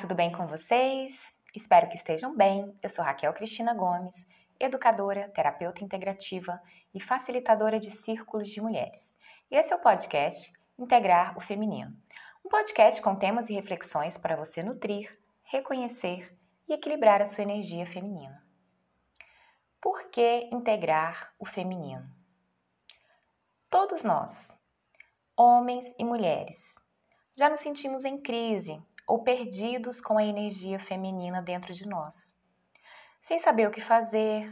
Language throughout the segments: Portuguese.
Tudo bem com vocês? Espero que estejam bem. Eu sou Raquel Cristina Gomes, educadora, terapeuta integrativa e facilitadora de círculos de mulheres. E esse é o podcast Integrar o Feminino. Um podcast com temas e reflexões para você nutrir, reconhecer e equilibrar a sua energia feminina. Por que integrar o feminino? Todos nós, homens e mulheres, já nos sentimos em crise ou perdidos com a energia feminina dentro de nós, sem saber o que fazer,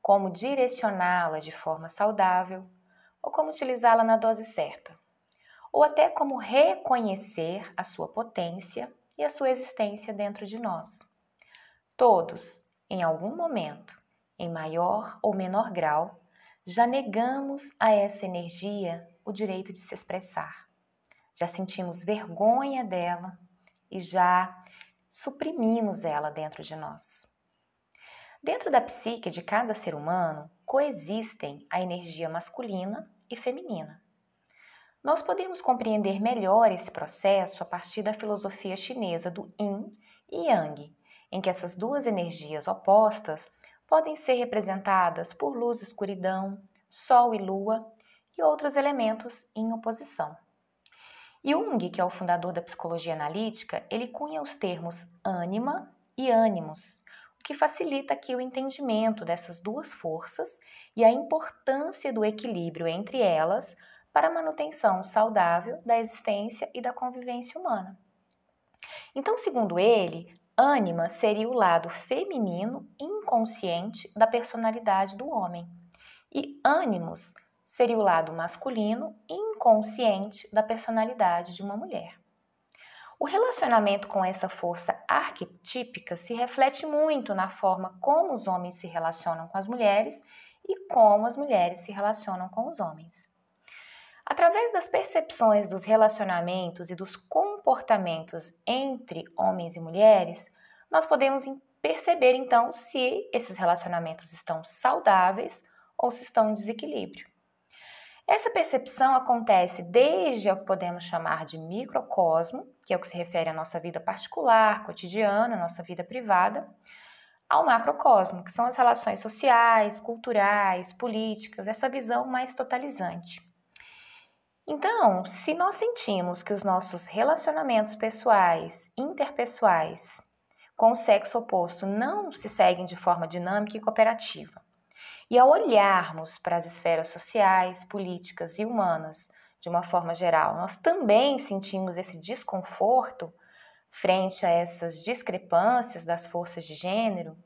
como direcioná-la de forma saudável ou como utilizá-la na dose certa, ou até como reconhecer a sua potência e a sua existência dentro de nós. Todos, em algum momento, em maior ou menor grau, já negamos a essa energia o direito de se expressar. Já sentimos vergonha dela e já suprimimos ela dentro de nós. Dentro da psique de cada ser humano coexistem a energia masculina e feminina. Nós podemos compreender melhor esse processo a partir da filosofia chinesa do Yin e Yang, em que essas duas energias opostas podem ser representadas por luz e escuridão, sol e lua e outros elementos em oposição. Jung, que é o fundador da psicologia analítica, ele cunha os termos ânima e ânimos, o que facilita aqui o entendimento dessas duas forças e a importância do equilíbrio entre elas para a manutenção saudável da existência e da convivência humana. Então, segundo ele, ânima seria o lado feminino inconsciente da personalidade do homem, e ânimos seria o lado masculino inconsciente da personalidade de uma mulher. O relacionamento com essa força arquetípica se reflete muito na forma como os homens se relacionam com as mulheres e como as mulheres se relacionam com os homens. Através das percepções dos relacionamentos e dos comportamentos entre homens e mulheres, nós podemos perceber então se esses relacionamentos estão saudáveis ou se estão em desequilíbrio. Essa percepção acontece desde o que podemos chamar de microcosmo, que é o que se refere à nossa vida particular, cotidiana, nossa vida privada, ao macrocosmo, que são as relações sociais, culturais, políticas, essa visão mais totalizante. Então, se nós sentimos que os nossos relacionamentos pessoais, interpessoais, com o sexo oposto não se seguem de forma dinâmica e cooperativa, e ao olharmos para as esferas sociais, políticas e humanas de uma forma geral, nós também sentimos esse desconforto frente a essas discrepâncias das forças de gênero,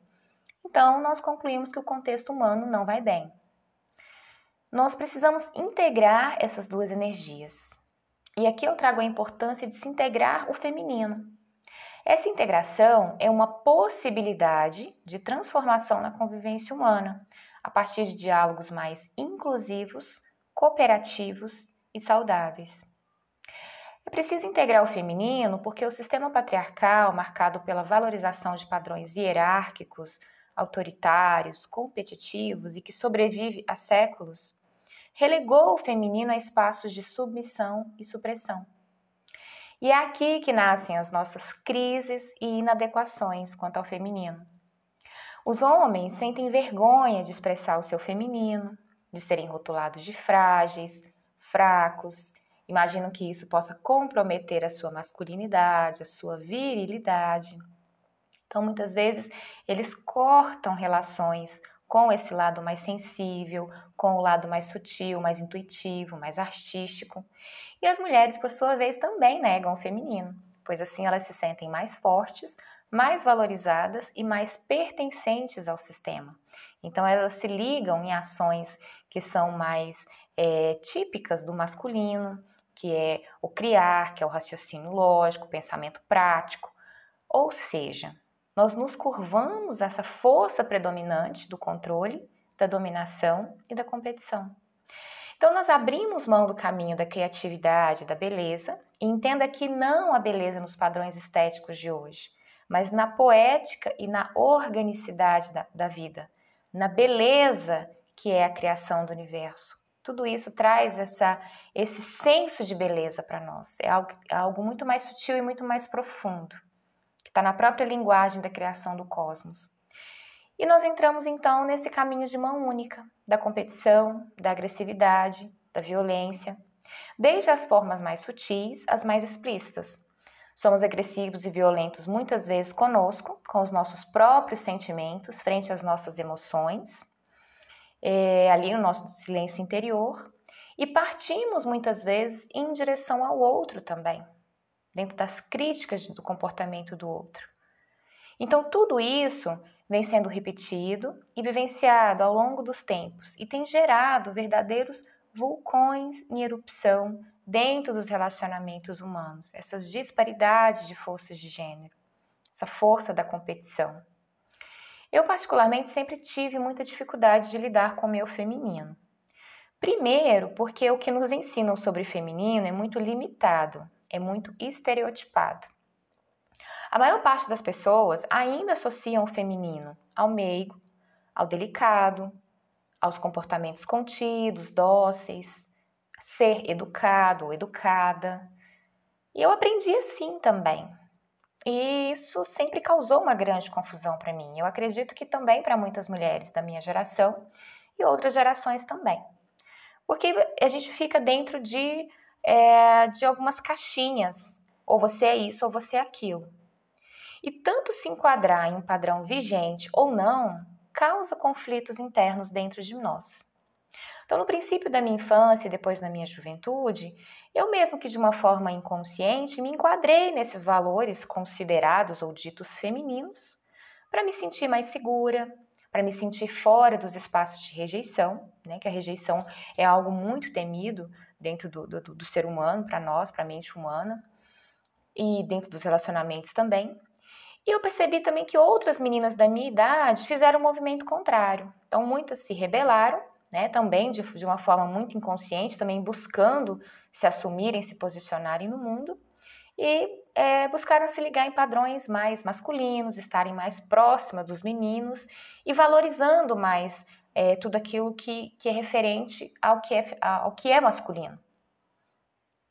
então nós concluímos que o contexto humano não vai bem. Nós precisamos integrar essas duas energias. E aqui eu trago a importância de se integrar o feminino. Essa integração é uma possibilidade de transformação na convivência humana, a partir de diálogos mais inclusivos, cooperativos e saudáveis. É preciso integrar o feminino porque o sistema patriarcal, marcado pela valorização de padrões hierárquicos, autoritários, competitivos e que sobrevive há séculos, relegou o feminino a espaços de submissão e supressão. E é aqui que nascem as nossas crises e inadequações quanto ao feminino. Os homens sentem vergonha de expressar o seu feminino, de serem rotulados de frágeis, fracos, imaginam que isso possa comprometer a sua masculinidade, a sua virilidade. Então, muitas vezes, eles cortam relações com esse lado mais sensível, com o lado mais sutil, mais intuitivo, mais artístico. E as mulheres, por sua vez, também negam o feminino, pois assim elas se sentem mais fortes, mais valorizadas e mais pertencentes ao sistema. Então, elas se ligam em ações que são mais é, típicas do masculino, que é o criar, que é o raciocínio lógico, o pensamento prático. Ou seja, nós nos curvamos essa força predominante do controle, da dominação e da competição. Então, nós abrimos mão do caminho da criatividade, da beleza, e entenda que não a beleza nos padrões estéticos de hoje, mas na poética e na organicidade da, da vida, na beleza que é a criação do universo. Tudo isso traz essa, esse senso de beleza para nós. É algo, é algo muito mais sutil e muito mais profundo. que está na própria linguagem da criação do cosmos. E nós entramos então nesse caminho de mão única, da competição, da agressividade, da violência, desde as formas mais sutis às mais explícitas. Somos agressivos e violentos muitas vezes conosco, com os nossos próprios sentimentos, frente às nossas emoções, é, ali no nosso silêncio interior, e partimos muitas vezes em direção ao outro também, dentro das críticas do comportamento do outro. Então, tudo isso vem sendo repetido e vivenciado ao longo dos tempos e tem gerado verdadeiros vulcões em erupção dentro dos relacionamentos humanos, essas disparidades de forças de gênero, essa força da competição. Eu, particularmente, sempre tive muita dificuldade de lidar com o meu feminino. Primeiro, porque o que nos ensinam sobre feminino é muito limitado, é muito estereotipado. A maior parte das pessoas ainda associam o feminino ao meigo, ao delicado, aos comportamentos contidos, dóceis, ser educado ou educada. E eu aprendi assim também. E isso sempre causou uma grande confusão para mim. Eu acredito que também para muitas mulheres da minha geração e outras gerações também. Porque a gente fica dentro de, é, de algumas caixinhas. Ou você é isso ou você é aquilo. E tanto se enquadrar em um padrão vigente ou não causa conflitos internos dentro de nós. Então, no princípio da minha infância e depois na minha juventude, eu mesmo que de uma forma inconsciente me enquadrei nesses valores considerados ou ditos femininos para me sentir mais segura, para me sentir fora dos espaços de rejeição, né? Que a rejeição é algo muito temido dentro do, do, do ser humano, para nós, para a mente humana, e dentro dos relacionamentos também. E eu percebi também que outras meninas da minha idade fizeram um movimento contrário. Então, muitas se rebelaram, né, também de, de uma forma muito inconsciente, também buscando se assumirem, se posicionarem no mundo, e é, buscaram se ligar em padrões mais masculinos, estarem mais próximas dos meninos e valorizando mais é, tudo aquilo que, que é referente ao que é, ao que é masculino.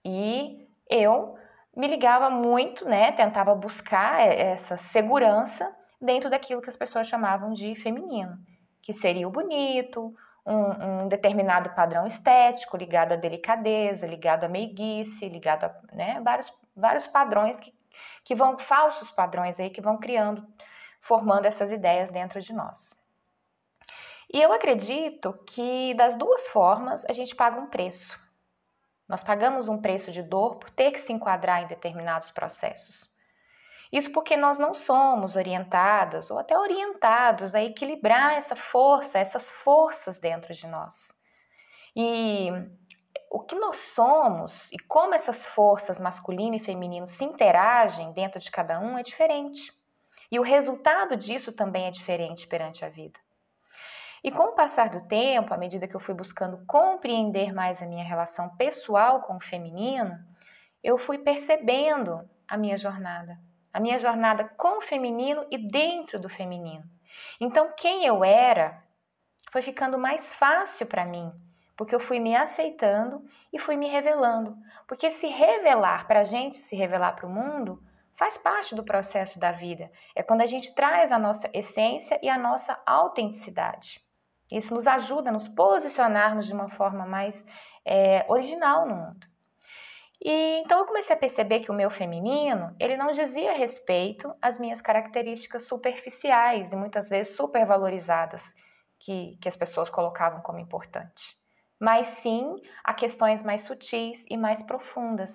E eu me ligava muito, né? Tentava buscar essa segurança dentro daquilo que as pessoas chamavam de feminino, que seria o bonito, um, um determinado padrão estético ligado à delicadeza, ligado à meiguice, ligado a né, vários, vários padrões que, que vão, falsos padrões aí que vão criando, formando essas ideias dentro de nós. E eu acredito que das duas formas a gente paga um preço. Nós pagamos um preço de dor por ter que se enquadrar em determinados processos. Isso porque nós não somos orientadas ou até orientados a equilibrar essa força, essas forças dentro de nós. E o que nós somos e como essas forças masculino e feminino se interagem dentro de cada um é diferente. E o resultado disso também é diferente perante a vida. E com o passar do tempo, à medida que eu fui buscando compreender mais a minha relação pessoal com o feminino, eu fui percebendo a minha jornada, a minha jornada com o feminino e dentro do feminino. Então, quem eu era foi ficando mais fácil para mim, porque eu fui me aceitando e fui me revelando. Porque se revelar para a gente, se revelar para o mundo, faz parte do processo da vida. É quando a gente traz a nossa essência e a nossa autenticidade. Isso nos ajuda a nos posicionarmos de uma forma mais é, original no mundo. E então eu comecei a perceber que o meu feminino, ele não dizia respeito às minhas características superficiais e muitas vezes supervalorizadas que, que as pessoas colocavam como importante, mas sim a questões mais sutis e mais profundas.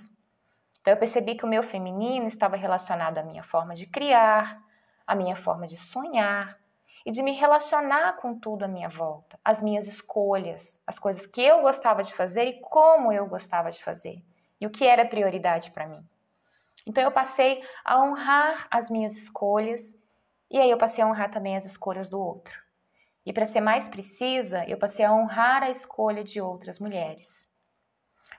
Então eu percebi que o meu feminino estava relacionado à minha forma de criar, à minha forma de sonhar, e de me relacionar com tudo à minha volta, as minhas escolhas, as coisas que eu gostava de fazer e como eu gostava de fazer, e o que era prioridade para mim. Então eu passei a honrar as minhas escolhas e aí eu passei a honrar também as escolhas do outro. E para ser mais precisa, eu passei a honrar a escolha de outras mulheres.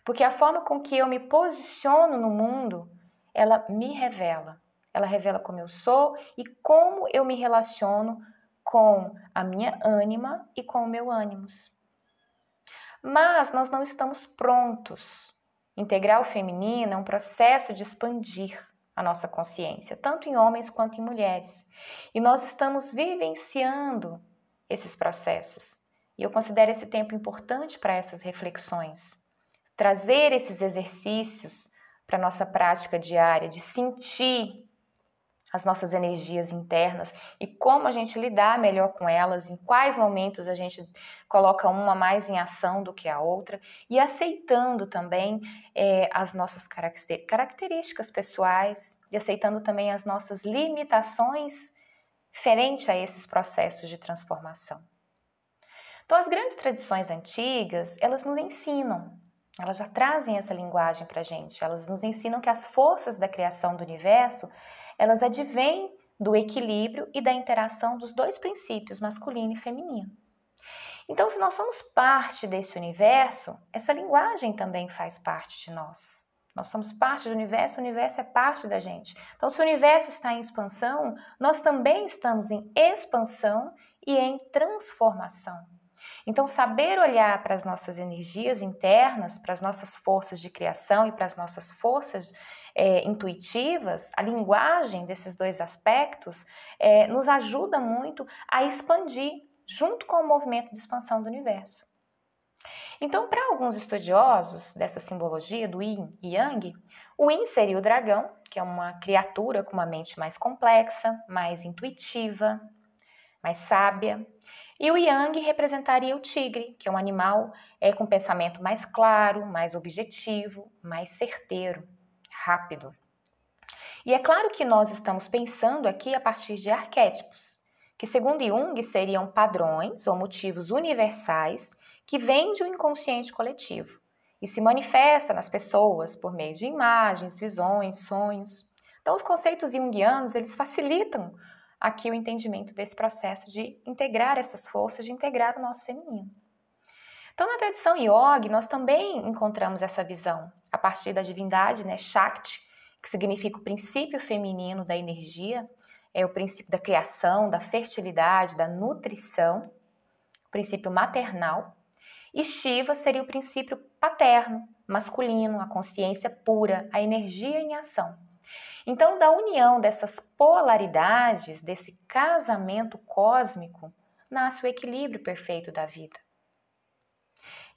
Porque a forma com que eu me posiciono no mundo, ela me revela. Ela revela como eu sou e como eu me relaciono com a minha ânima e com o meu ânimos. Mas nós não estamos prontos. Integrar o feminino é um processo de expandir, a nossa consciência, tanto em homens quanto em mulheres. E nós estamos vivenciando esses processos. E eu considero esse tempo importante para essas reflexões. Trazer esses exercícios para a nossa prática diária, de sentir as nossas energias internas e como a gente lidar melhor com elas, em quais momentos a gente coloca uma mais em ação do que a outra e aceitando também é, as nossas características pessoais e aceitando também as nossas limitações frente a esses processos de transformação. Então, as grandes tradições antigas, elas nos ensinam, elas já trazem essa linguagem para a gente, elas nos ensinam que as forças da criação do universo, elas advêm do equilíbrio e da interação dos dois princípios, masculino e feminino. Então, se nós somos parte desse universo, essa linguagem também faz parte de nós. Nós somos parte do universo, o universo é parte da gente. Então, se o universo está em expansão, nós também estamos em expansão e em transformação. Então, saber olhar para as nossas energias internas, para as nossas forças de criação e para as nossas forças é, intuitivas, a linguagem desses dois aspectos, é, nos ajuda muito a expandir junto com o movimento de expansão do universo. Então, para alguns estudiosos dessa simbologia do Yin e Yang, o Yin seria o dragão, que é uma criatura com uma mente mais complexa, mais intuitiva, mais sábia. E o Yang representaria o tigre, que é um animal é, com pensamento mais claro, mais objetivo, mais certeiro rápido. E é claro que nós estamos pensando aqui a partir de arquétipos, que, segundo Jung, seriam padrões ou motivos universais que vêm de um inconsciente coletivo e se manifesta nas pessoas por meio de imagens, visões, sonhos. Então, os conceitos junguianos, eles facilitam aqui o entendimento desse processo de integrar essas forças, de integrar o nosso feminino. Então, na tradição yoga, nós também encontramos essa visão a partir da divindade, né, Shakti, que significa o princípio feminino da energia, é o princípio da criação, da fertilidade, da nutrição, o princípio maternal. E Shiva seria o princípio paterno, masculino, a consciência pura, a energia em ação. Então, da união dessas polaridades, desse casamento cósmico, nasce o equilíbrio perfeito da vida.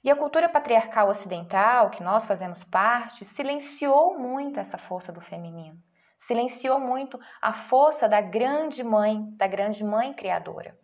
E a cultura patriarcal ocidental, que nós fazemos parte, silenciou muito essa força do feminino. Silenciou muito a força da grande mãe, da grande mãe criadora.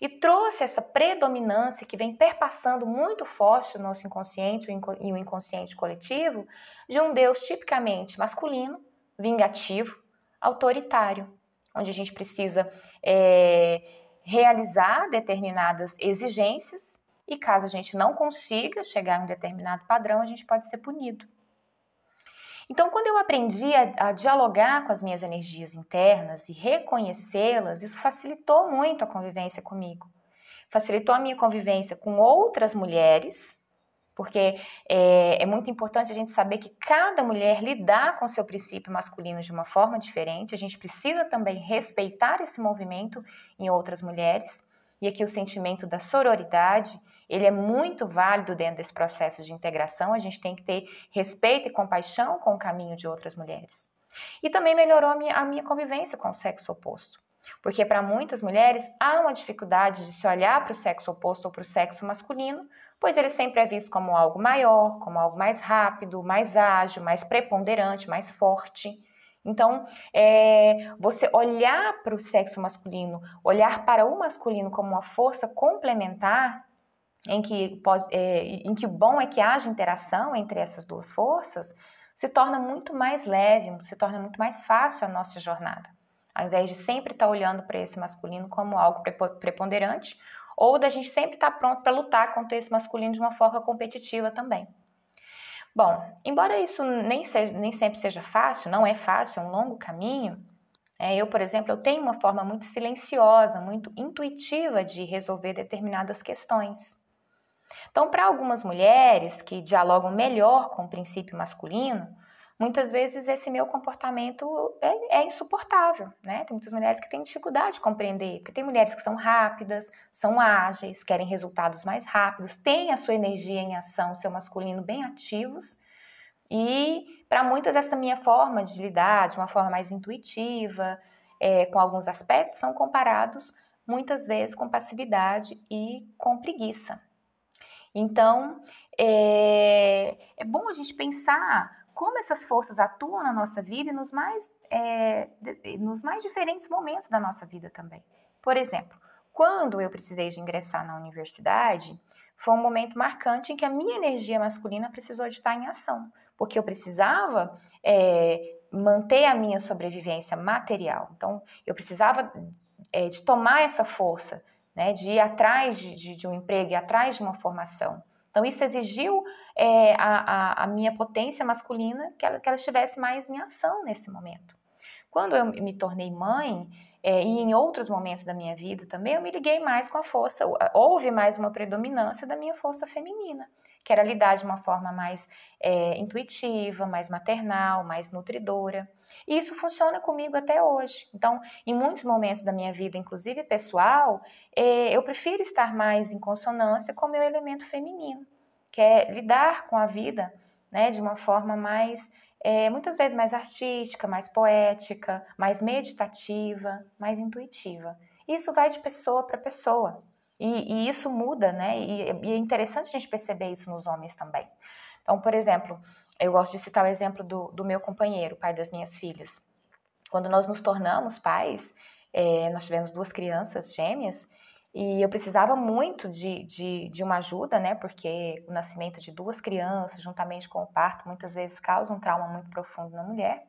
E trouxe essa predominância que vem perpassando muito forte no nosso inconsciente e o inconsciente coletivo de um Deus tipicamente masculino, vingativo, autoritário, onde a gente precisa é, realizar determinadas exigências e caso a gente não consiga chegar em um determinado padrão, a gente pode ser punido. Então, quando eu aprendi a, a dialogar com as minhas energias internas e reconhecê-las, isso facilitou muito a convivência comigo. Facilitou a minha convivência com outras mulheres, porque é, é, muito importante a gente saber que cada mulher lidar com seu princípio masculino de uma forma diferente. A gente precisa também respeitar esse movimento em outras mulheres. E aqui o sentimento da sororidade ele é muito válido dentro desse processo de integração. A gente tem que ter respeito e compaixão com o caminho de outras mulheres. E também melhorou a minha, a minha convivência com o sexo oposto. Porque para muitas mulheres há uma dificuldade de se olhar para o sexo oposto ou para o sexo masculino, pois ele sempre é visto como algo maior, como algo mais rápido, mais ágil, mais preponderante, mais forte. Então, é, você olhar para o sexo masculino, olhar para o masculino como uma força complementar, em que, é, em que o bom é que haja interação entre essas duas forças, se torna muito mais leve, se torna muito mais fácil a nossa jornada. Ao invés de sempre estar olhando para esse masculino como algo preponderante, ou da gente sempre estar pronto para lutar contra esse masculino de uma forma competitiva também. Bom, embora isso nem, seja, nem sempre seja fácil, não é fácil, é um longo caminho, é, eu, por exemplo, eu tenho uma forma muito silenciosa, muito intuitiva de resolver determinadas questões. Então, para algumas mulheres que dialogam melhor com o princípio masculino, muitas vezes esse meu comportamento é, é, insuportável, né? Tem muitas mulheres que têm dificuldade de compreender, porque tem mulheres que são rápidas, são ágeis, querem resultados mais rápidos, têm a sua energia em ação, seu masculino bem ativos, E para muitas, essa minha forma de lidar, de uma forma mais intuitiva, é, com alguns aspectos, são comparados muitas vezes com passividade e com preguiça. Então, é, é bom a gente pensar como essas forças atuam na nossa vida e nos mais, é, nos mais diferentes momentos da nossa vida também. Por exemplo, quando eu precisei de ingressar na universidade, foi um momento marcante em que a minha energia masculina precisou de estar em ação, porque eu precisava é, manter a minha sobrevivência material. Então, eu precisava é, de tomar essa força, né, de ir atrás de, de, um emprego, ir atrás de uma formação. Então, isso exigiu é, a, a, a, minha potência masculina que ela, que ela estivesse mais em ação nesse momento. Quando eu me tornei mãe, é, e em outros momentos da minha vida também, eu me liguei mais com a força, houve mais uma predominância da minha força feminina, que era lidar de uma forma mais é, intuitiva, mais maternal, mais nutridora. E isso funciona comigo até hoje. Então, em muitos momentos da minha vida, inclusive pessoal, é, eu prefiro estar mais em consonância com o meu elemento feminino, que é lidar com a vida né, de uma forma mais, é, muitas vezes mais artística, mais poética, mais meditativa, mais intuitiva. Isso vai de pessoa para pessoa. E, e, isso muda, né? E, e é interessante a gente perceber isso nos homens também. Então, por exemplo, eu gosto de citar o exemplo do, do meu companheiro, pai das minhas filhas. Quando nós nos tornamos pais, é, nós tivemos duas crianças gêmeas e eu precisava muito de, de, de, uma ajuda, né? Porque o nascimento de duas crianças, juntamente com o parto, muitas vezes causa um trauma muito profundo na mulher.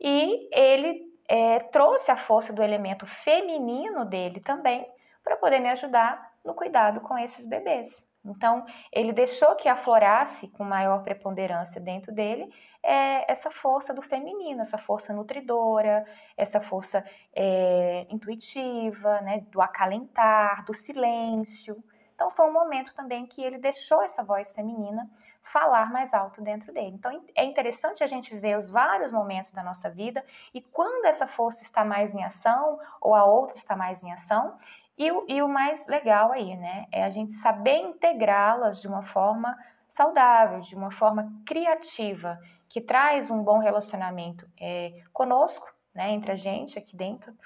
E ele é, trouxe a força do elemento feminino dele também para poder me ajudar no cuidado com esses bebês. Então, ele deixou que aflorasse com maior preponderância dentro dele é, essa força do feminino, essa força nutridora, essa força é, intuitiva, né, do acalentar, do silêncio. Então, foi um momento também que ele deixou essa voz feminina falar mais alto dentro dele. Então, é interessante a gente ver os vários momentos da nossa vida e quando essa força está mais em ação ou a outra está mais em ação e o, e o mais legal aí, né, é a gente saber integrá-las de uma forma saudável, de uma forma criativa, que traz um bom relacionamento é, conosco, né, entre a gente aqui dentro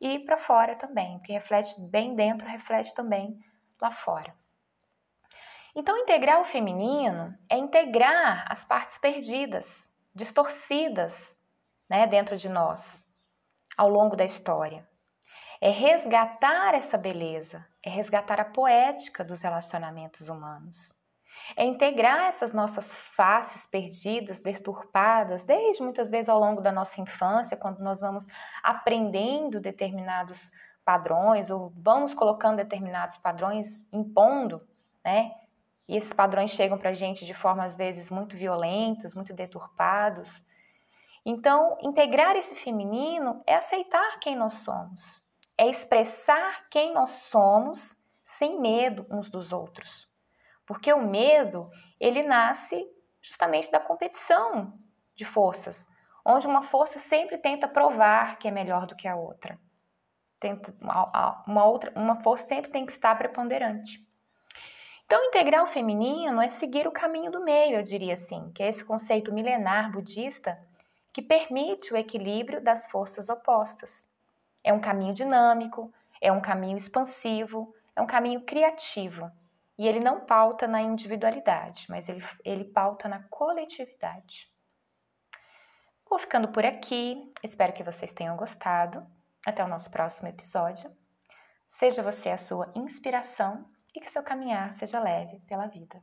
e para fora também, que reflete bem dentro, reflete também lá fora. Então, integrar o feminino é integrar as partes perdidas, distorcidas, né, dentro de nós, ao longo da história é resgatar essa beleza, é resgatar a poética dos relacionamentos humanos. É integrar essas nossas faces perdidas, desturpadas, desde muitas vezes ao longo da nossa infância, quando nós vamos aprendendo determinados padrões ou vamos colocando determinados padrões, impondo, né? E esses padrões chegam para a gente de formas às vezes muito violentas, muito deturpados. Então, integrar esse feminino é aceitar quem nós somos, é expressar quem nós somos sem medo uns dos outros. Porque o medo, ele nasce justamente da competição de forças, onde uma força sempre tenta provar que é melhor do que a outra. Tenta, uma, outra, uma força sempre tem que estar preponderante. Então, integrar o feminino é seguir o caminho do meio, eu diria assim, que é esse conceito milenar budista que permite o equilíbrio das forças opostas. É um caminho dinâmico, é um caminho expansivo, é um caminho criativo. E ele não pauta na individualidade, mas ele, ele pauta na coletividade. Vou ficando por aqui. Espero que vocês tenham gostado. Até o nosso próximo episódio. Seja você a sua inspiração e que seu caminhar seja leve pela vida.